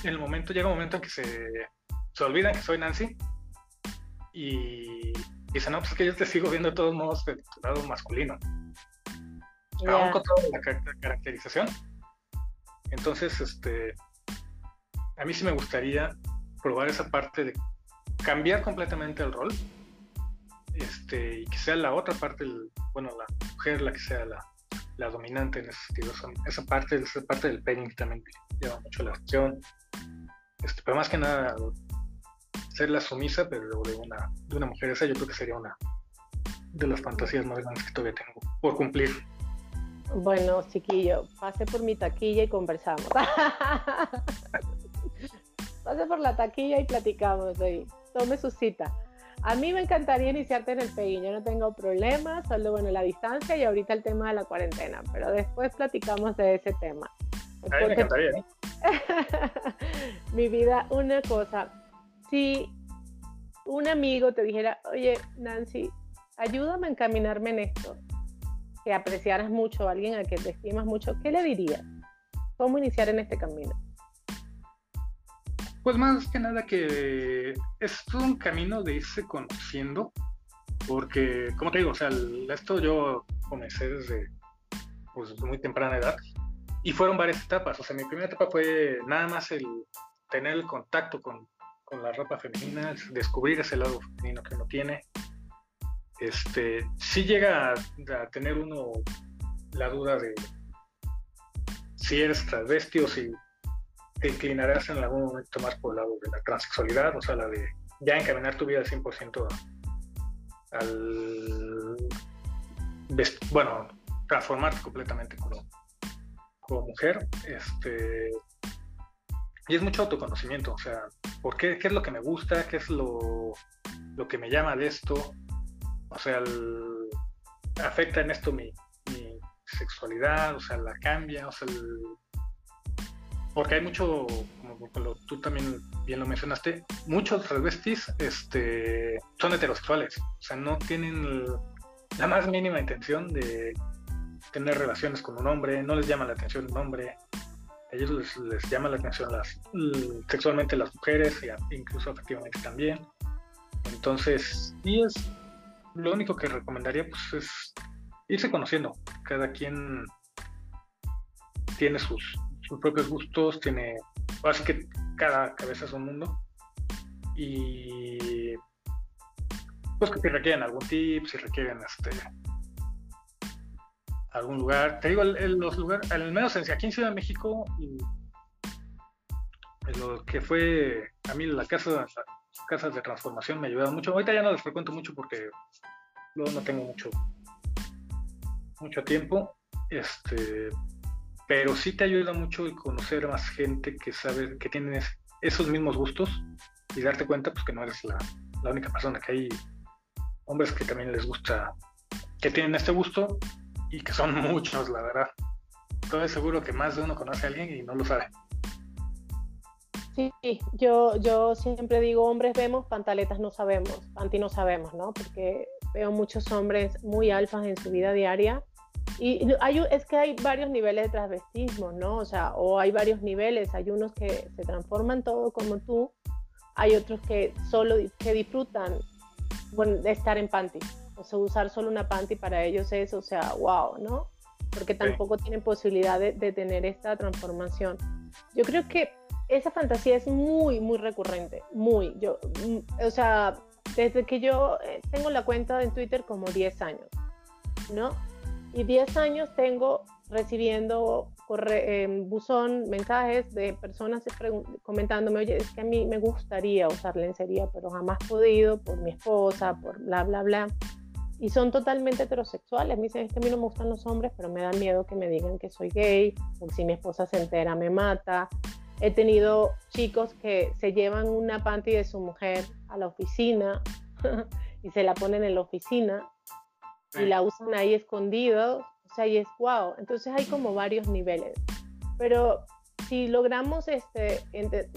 [SPEAKER 2] en el momento, llega un momento en que se, se olvidan que soy Nancy y dice, no, pues es que yo te sigo viendo de todos modos de tu lado masculino. Aún con toda la caracterización. Entonces, este, a mí sí me gustaría probar esa parte de cambiar completamente el rol este, y que sea la otra parte, bueno, la mujer la que sea la, dominante en ese sentido. esa, parte, esa parte del pegging también lleva mucho la acción. Este, pero más que nada ser la sumisa, pero de una, de una mujer. Esa yo creo que sería una de las fantasías más grandes que todavía tengo por cumplir.
[SPEAKER 1] Bueno, chiquillo, pase por mi taquilla y conversamos. pase por la taquilla y platicamos ahí. Tome su cita. A mí me encantaría iniciarte en el peguín, yo no tengo problemas, solo bueno, la distancia y ahorita el tema de la cuarentena, pero después platicamos de ese tema.
[SPEAKER 2] A mí me encantaría. ¿eh?
[SPEAKER 1] Mi vida, una cosa, si un amigo te dijera, oye, Nancy, ayúdame a encaminarme en esto, que apreciaras mucho a alguien a quien te estimas mucho, ¿qué le dirías? ¿Cómo iniciar en este camino?
[SPEAKER 2] Pues más que nada que es un camino de irse conociendo, porque, como te digo, o sea, esto yo comencé desde pues, muy temprana edad y fueron varias etapas. O sea, mi primera etapa fue nada más el tener el contacto con con la ropa femenina, descubrir ese lado femenino que uno tiene. Este, si llega a, tener uno la duda de si eres transvesti o si te inclinarás en algún momento más por el lado de la transexualidad, o sea, la de ya encaminar tu vida 100% al, bueno, transformarte completamente como, mujer, este, y es mucho autoconocimiento, o sea, ¿por qué, qué es lo que me gusta? ¿Qué es lo, lo que me llama de esto? O sea, afecta en esto mi, sexualidad, o sea, la cambia, o sea, porque hay mucho, como, tú también bien lo mencionaste, muchos transvestis este, son heterosexuales, o sea, no tienen la más mínima intención de tener relaciones con un hombre, no les llama la atención un hombre, a ellos les, les llama la atención las, sexualmente las mujeres, e incluso efectivamente también. Entonces, y es lo único que recomendaría pues es irse conociendo. Cada quien tiene sus, sus propios gustos, tiene, así que cada cabeza es un mundo. Y pues que si requieren algún tip, si requieren este algún lugar. Te digo, el, los lugares, al menos aquí en Ciudad de México, lo que fue a mí la casa, las casas de transformación me ayudaron mucho. Ahorita ya no les frecuento mucho porque luego no tengo mucho mucho tiempo. Este, pero sí te ayuda mucho el conocer más gente que sabe que tiene esos mismos gustos y darte cuenta pues que no eres la, la única persona, que hay hombres que también les gusta, que tienen este gusto y que son muchos, la verdad. Estoy seguro que más de uno conoce a alguien y no lo sabe.
[SPEAKER 1] Sí, yo, yo siempre digo, hombres vemos, pantaletas no sabemos, panty no sabemos, ¿no? Porque veo muchos hombres muy alfas en su vida diaria. Y hay, es que hay varios niveles de transvestismo, ¿no? O sea, o hay varios niveles. Hay unos que se transforman todo como tú, hay otros que solo que disfrutan bueno, de estar en panty o sea, usar solo una panty para ellos es, o sea, wow, ¿no? Porque tampoco tienen posibilidad de, tener esta transformación. Yo creo que esa fantasía es muy, muy recurrente, muy. Yo, mm, o sea, desde que yo eh, tengo la cuenta en Twitter como 10 años, ¿no? Y 10 años tengo recibiendo corre, buzón mensajes de personas comentándome, oye, es que a mí me gustaría usar lencería, pero jamás podido por mi esposa, por bla, bla, bla y son totalmente heterosexuales. Me dicen, es que a mí no me gustan los hombres, pero me da miedo que me digan que soy gay, o si mi esposa se entera me mata. He tenido chicos que se llevan una panty de su mujer a la oficina y se la ponen en la oficina y la usan ahí escondido. O sea, y es guau. Entonces hay como varios niveles. Pero si logramos este,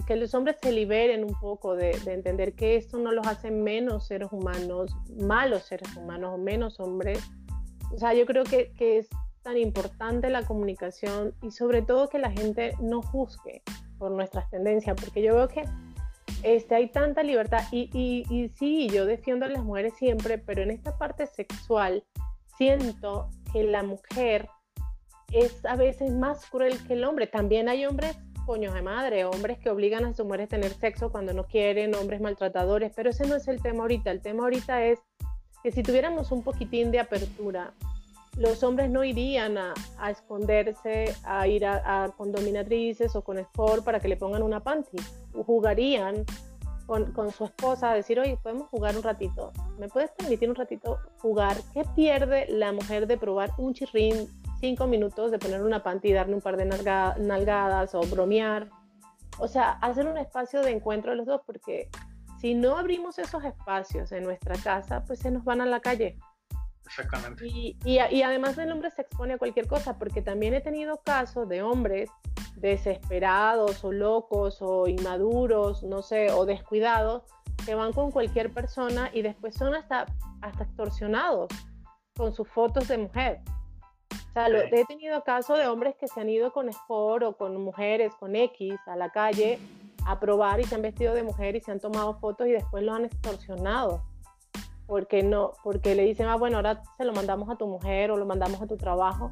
[SPEAKER 1] que los hombres se liberen un poco de, entender que esto no los hace menos seres humanos, malos seres humanos o menos hombres, o sea, yo creo que, que es tan importante la comunicación y sobre todo que la gente no juzgue por nuestras tendencias, porque yo veo que este, hay tanta libertad y, y, y sí, yo defiendo a las mujeres siempre, pero en esta parte sexual siento que la mujer es a veces más cruel que el hombre. También hay hombres coños de madre, hombres que obligan a sus mujeres a tener sexo cuando no quieren, hombres maltratadores, pero ese no es el tema ahorita. El tema ahorita es que si tuviéramos un poquitín de apertura, los hombres no irían a, esconderse, a ir a, con dominatrices o con sport para que le pongan una panty. Jugarían con, con, su esposa a decir, oye, podemos jugar un ratito. ¿Me puedes permitir un ratito jugar? ¿Qué pierde la mujer de probar un chirrín cinco minutos de poner una panty y darle un par de nalgadas o bromear. O sea, hacer un espacio de encuentro de los dos, porque si no abrimos esos espacios en nuestra casa, pues se nos van a la calle.
[SPEAKER 2] Exactamente.
[SPEAKER 1] Y, y, y, además el hombre se expone a cualquier cosa, porque también he tenido casos de hombres desesperados o locos o inmaduros, no sé, o descuidados, que van con cualquier persona y después son hasta, hasta extorsionados con sus fotos de mujer. O sea, he tenido casos de hombres que se han ido con Sport o con mujeres, con X, a la calle a probar y se han vestido de mujer y se han tomado fotos y después lo han extorsionado. Porque, no, porque le dicen, ah, bueno, ahora se lo mandamos a tu mujer o lo mandamos a tu trabajo.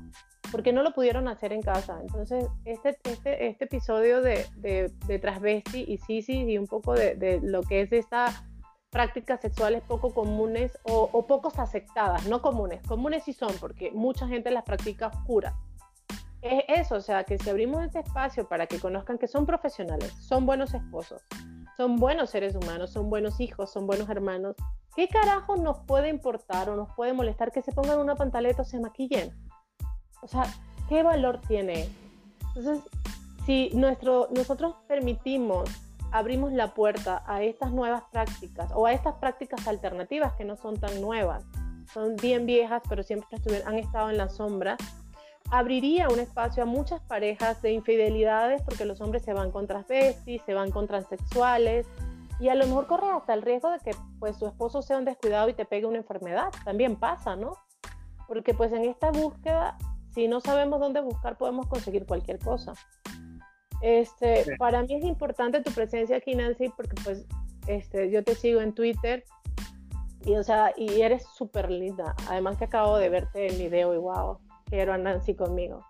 [SPEAKER 1] Porque no lo pudieron hacer en casa. Entonces, este, este, este episodio de, de, de Transvesti y Sisi y un poco de, de lo que es esta prácticas sexuales poco comunes o, o, pocos aceptadas, no comunes, comunes sí son porque mucha gente las practica oscuras. Es eso, o sea, que si abrimos este espacio para que conozcan que son profesionales, son buenos esposos, son buenos seres humanos, son buenos hijos, son buenos hermanos, ¿qué carajo nos puede importar o nos puede molestar que se pongan una pantaleta o se maquillen? O sea, ¿qué valor tiene? Entonces, si nuestro, nosotros permitimos abrimos la puerta a estas nuevas prácticas o a estas prácticas alternativas que no son tan nuevas, son bien viejas, pero siempre han estado en la sombra, abriría un espacio a muchas parejas de infidelidades porque los hombres se van con transvestis, se van con transexuales y a lo mejor corre hasta el riesgo de que pues tu esposo sea un descuidado y te pegue una enfermedad. También pasa, ¿no? Porque pues en esta búsqueda, si no sabemos dónde buscar, podemos conseguir cualquier cosa. Este, Para mí es importante tu presencia aquí, Nancy, porque pues este, yo te sigo en Twitter y, o sea, y eres súper linda. Además que acabo de verte en video y wow, quiero a Nancy conmigo.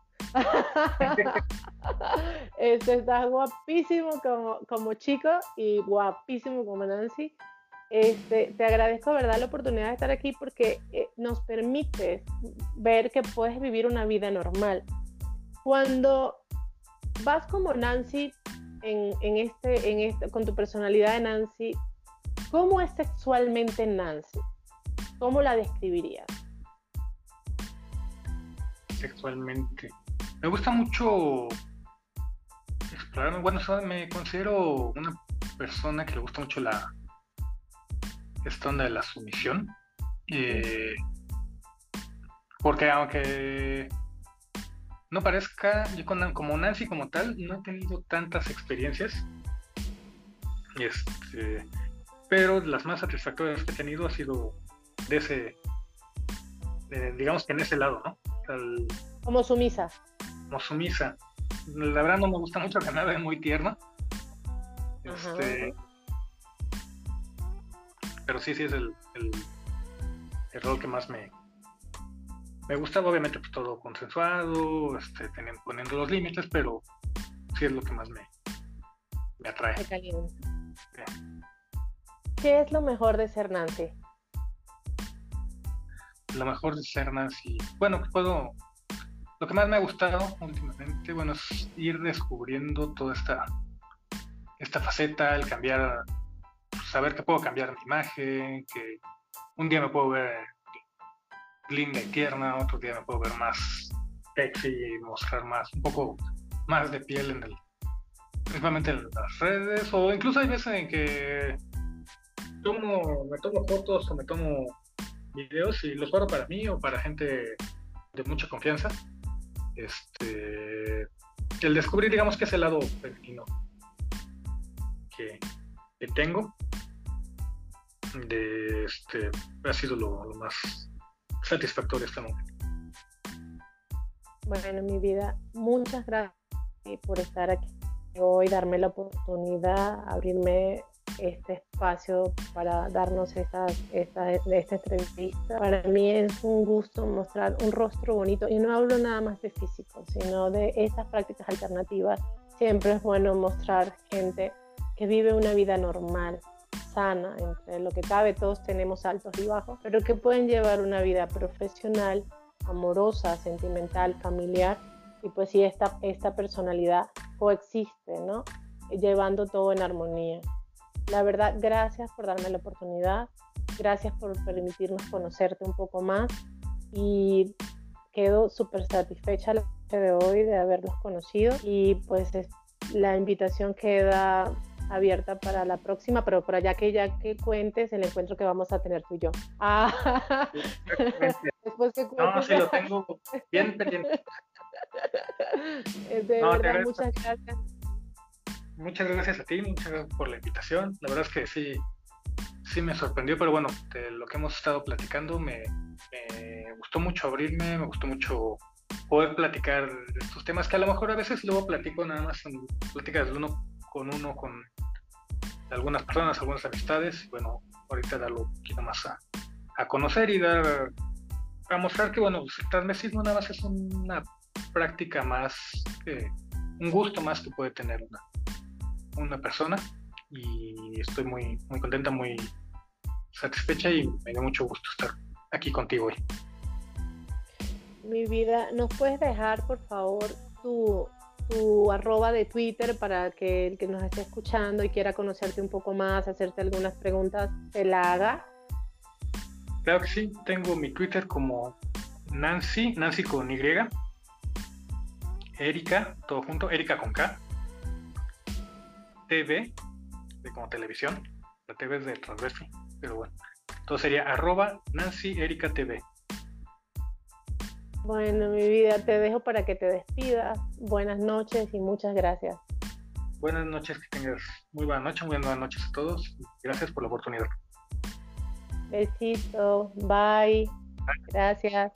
[SPEAKER 1] Este, estás guapísimo como, como chico y guapísimo como Nancy. Este, te agradezco, ¿verdad?, la oportunidad de estar aquí porque eh, nos permite ver que puedes vivir una vida normal. Cuando vas como Nancy en, en este, en este, con tu personalidad de Nancy, ¿cómo es sexualmente Nancy? ¿Cómo la describirías?
[SPEAKER 2] Sexualmente. Me gusta mucho explorar. Bueno, me considero una persona que le gusta mucho la, esta onda de la sumisión. Eh, porque aunque no parezca, yo como Nancy como tal, no he tenido tantas experiencias. Este, pero las más satisfactorias que he tenido ha sido de ese, digamos que en ese lado, ¿no?
[SPEAKER 1] como sumisa.
[SPEAKER 2] Como sumisa. La verdad no me gusta mucho que nada es muy tierno. Este, pero sí, sí es el, el, rol que más me, me gusta. Obviamente, pues todo consensuado, este, poniendo los límites, pero sí es lo que más me, me atrae.
[SPEAKER 1] ¿Qué es lo mejor de ser Nancy?
[SPEAKER 2] Lo mejor de ser Nancy. Bueno, puedo. Lo que más me ha gustado últimamente, bueno, es ir descubriendo toda esta, esta faceta, el cambiar saber que puedo cambiar mi imagen, que un día me puedo ver linda y tierna, otro día me puedo ver más sexy y mostrar más, un poco más de piel en el, principalmente en las redes, o incluso hay veces en que tomo, me tomo fotos o me tomo videos y los guardo para mí o para gente de mucha confianza. Este, el descubrir, digamos que ese lado femenino que, tengo de este ha sido lo, más satisfactorio este momento.
[SPEAKER 1] Bueno, mi vida, muchas gracias por estar aquí hoy, darme la oportunidad, abrirme este espacio para darnos esta, esta, esta entrevista. Para mí es un gusto mostrar un rostro bonito y no hablo nada más de físico, sino de estas prácticas alternativas. Siempre es bueno mostrar gente que vive una vida normal, sana, entre lo que cabe todos tenemos altos y bajos, pero que pueden llevar una vida profesional, amorosa, sentimental, familiar, y pues si esta, esta personalidad coexiste, ¿no? Llevando todo en armonía. La verdad, gracias por darme la oportunidad, gracias por permitirnos conocerte un poco más y quedo súper satisfecha de hoy de haberlos conocido y pues la invitación queda abierta para la próxima, pero por allá que ya que cuentes el encuentro que vamos a tener tú y yo. Ah,
[SPEAKER 2] después que cuentes. No, sí lo tengo bien pendiente.
[SPEAKER 1] De verdad, muchas gracias.
[SPEAKER 2] Muchas gracias a ti, muchas gracias por la invitación. La verdad es que sí, sí me sorprendió, pero bueno, de lo que hemos estado platicando me, gustó mucho abrirme, me gustó mucho poder platicar estos temas que a lo mejor a veces luego platico nada más en pláticas de uno con uno, con algunas personas, algunas amistades. Bueno, ahorita darlo un poquito más a, conocer y dar a mostrar que, bueno, pues, el transvestismo nada más es una práctica más, un gusto más que puede tener una, una persona. Y estoy muy, muy contenta, muy satisfecha y me da mucho gusto estar aquí contigo hoy.
[SPEAKER 1] Mi vida, ¿nos puedes dejar, por favor, tu tu arroba de Twitter para que el que nos esté escuchando y quiera conocerte un poco más, hacerte algunas preguntas, te la haga.
[SPEAKER 2] Claro que sí, tengo mi Twitter como Nancy, Nancy con Y, Erika, todo junto, Erika con K, TV, de como televisión, la TV es de transverso, pero bueno, Entonces sería arroba Nancy Erika TV.
[SPEAKER 1] Bueno, mi vida, te dejo para que te despidas. Buenas noches y muchas gracias.
[SPEAKER 2] Buenas noches, que tengas muy buena noche, muy buenas noches a todos. Gracias por la oportunidad.
[SPEAKER 1] Besito, bye. Gracias.